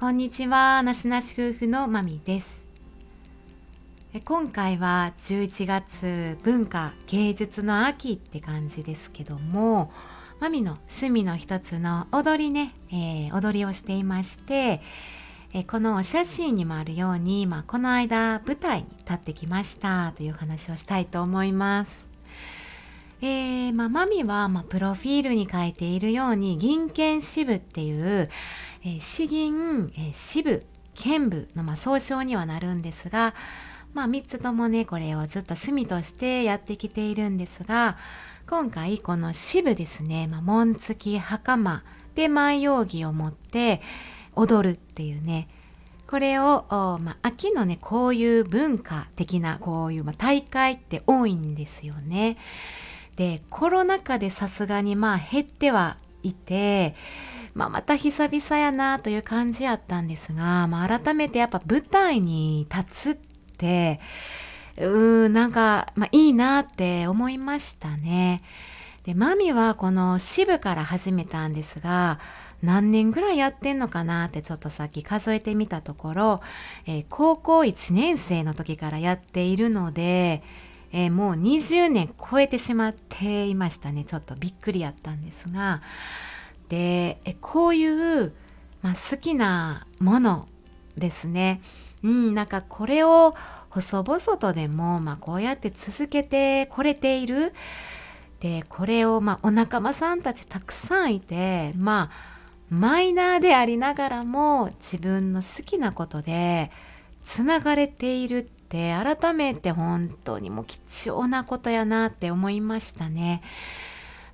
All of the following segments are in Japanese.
こんにちは、なしなし夫婦のまみです。今回は11月文化芸術の秋って感じですけども、まみの趣味の一つの踊りね、えー、踊りをしていまして、えー、このお写真にもあるように、まあ、この間舞台に立ってきましたという話をしたいと思います。えー、まあ、マミは、まあ、プロフィールに書いているように銀剣支部っていう、えー、詩吟、えー、支部剣部の、まあ、総称にはなるんですが、まあ、3つともねこれをずっと趣味としてやってきているんですが今回この支部ですね、まあ、紋付き袴で万葉着を持って踊るっていうねこれを、まあ、秋のねこういう文化的なこういう、まあ、大会って多いんですよね。でコロナ禍でさすがにまあ減ってはいて、まあ、また久々やなという感じやったんですが、まあ、改めてやっぱ舞台に立つってうーんなんか、まあ、いいなって思いましたね。でマミはこの支部から始めたんですが何年ぐらいやってんのかなってちょっとさっき数えてみたところ、えー、高校1年生の時からやっているのでえー、もう20年超えてしまっていましたねちょっとびっくりやったんですがでえこういう、まあ、好きなものですねうんなんかこれを細々とでも、まあ、こうやって続けてこれているでこれを、まあ、お仲間さんたちたくさんいてまあマイナーでありながらも自分の好きなことでつながれているって改めて本当にもう貴重なことやなって思いましたね。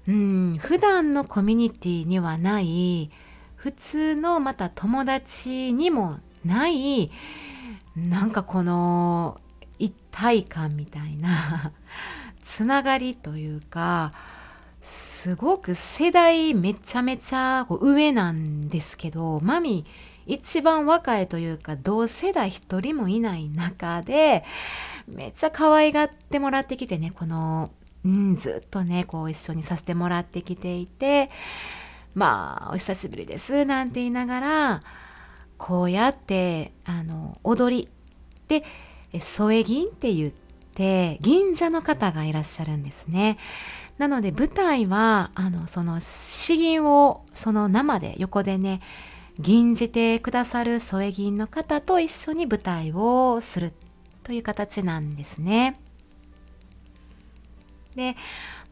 うん普段のコミュニティにはない普通のまた友達にもないなんかこの一体感みたいなつながりというかすごく世代めちゃめちゃ上なんですけどマミ一番若いというか同世代一人もいない中でめっちゃ可愛がってもらってきてねこの、うん、ずっとねこう一緒にさせてもらってきていてまあお久しぶりですなんて言いながらこうやってあの踊りで添え銀って言って銀座の方がいらっしゃるんですね。なので舞台はあのその詩吟をその生で横でね吟じてくださる添え銀の方と一緒に舞台をするという形なんですね。で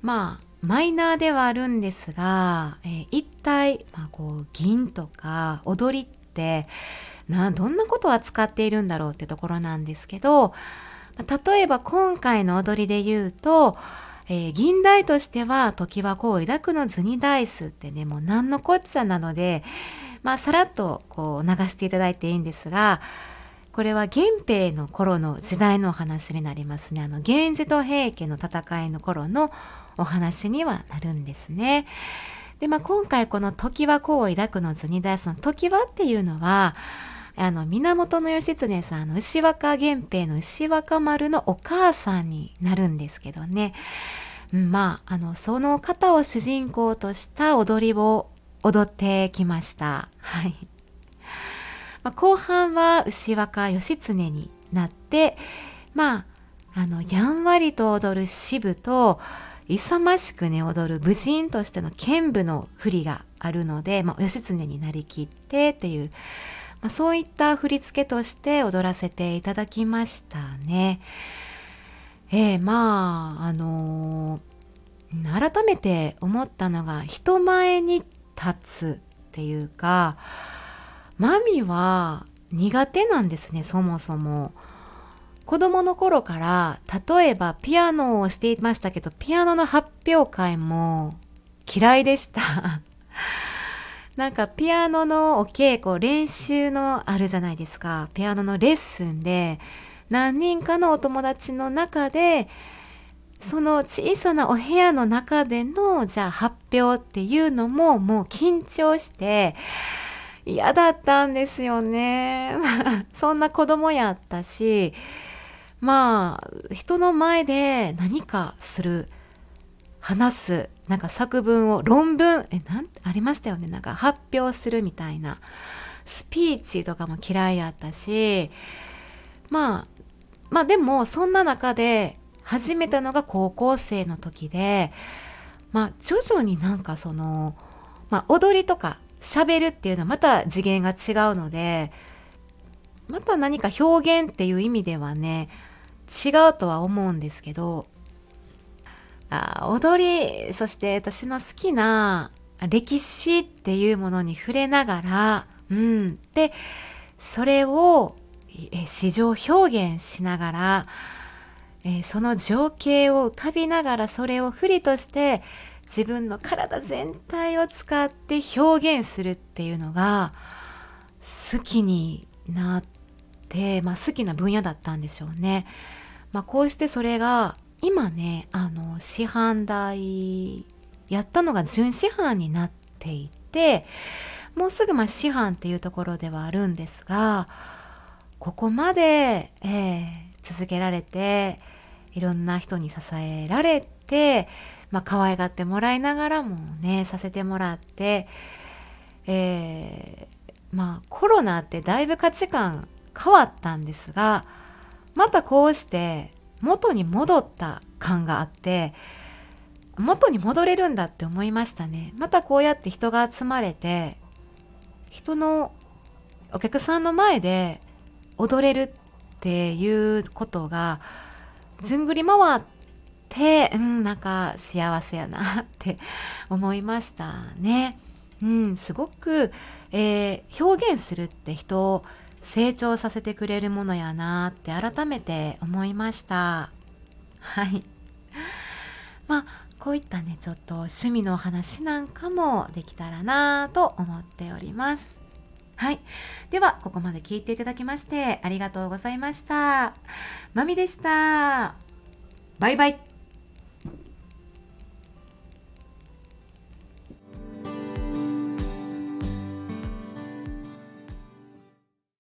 まあマイナーではあるんですが、えー、一体、まあ、こう銀とか踊りってなどんなことを扱っているんだろうってところなんですけど例えば今回の踊りで言うとえー、銀代としては時はこう抱くの図にダイスってねもう何のこっちゃなのでまあさらっとこう流していただいていいんですがこれは源平の頃の時代のお話になりますねあの源氏と平家の戦いの頃のお話にはなるんですね。でまあ今回この時はこう抱くの図にダイスの時はっていうのはあの源義経さんの牛若源平の牛若丸のお母さんになるんですけどね、まああのその方を主人公とした踊りを踊ってきました。はいまあ、後半は牛若義経になってまああのやんわりと踊る支部と勇ましくね踊る武人としての剣舞の振りがあるので、まあ、義経になりきってっていうまあ、そういった振り付けとして踊らせていただきましたね。えー、まああのー、改めて思ったのが人前に立つっていうかマミは苦手なんですねそもそも。子供の頃から例えばピアノをしていましたけどピアノの発表会も嫌いでした。なんかピアノのお稽古練習のあるじゃないですかピアノのレッスンで何人かのお友達の中でその小さなお部屋の中でのじゃあ発表っていうのももう緊張して嫌だったんですよね。そんな子供やったしまあ人の前で何かする話すなんか作文を論文えなんありましたよね。なんか発表するみたいなスピーチとかも嫌いやったしまあまあでもそんな中で始めたのが高校生の時でまあ徐々になんかその、まあ、踊りとか喋るっていうのはまた次元が違うのでまた何か表現っていう意味ではね違うとは思うんですけどあ踊りそして私の好きな歴史っていうものに触れながら、うん、でそれを市場表現しながら、えー、その情景を浮かびながらそれを振りとして自分の体全体を使って表現するっていうのが好きになって、まあ、好きな分野だったんでしょうね。まあ、こうしてそれが今ねあの師範代やったのが準師範になっていてもうすぐまあ師範っていうところではあるんですがここまで、えー、続けられていろんな人に支えられて、まあ、可愛がってもらいながらもねさせてもらって、えー、まあコロナってだいぶ価値観変わったんですがまたこうして元に戻った感があって元に戻れるんだって思いましたね。またこうやって人が集まれて人のお客さんの前で踊れるっていうことがずんぐり回ってうんなんか幸せやなって思いましたね。うんすごく、えー、表現するって人を成長させてくれるものやなって改めて思いました。はい。まあこういったねちょっと趣味の話なんかもできたらなと思っております。はい。ではここまで聞いていただきましてありがとうございました。まみでした。バイバイ。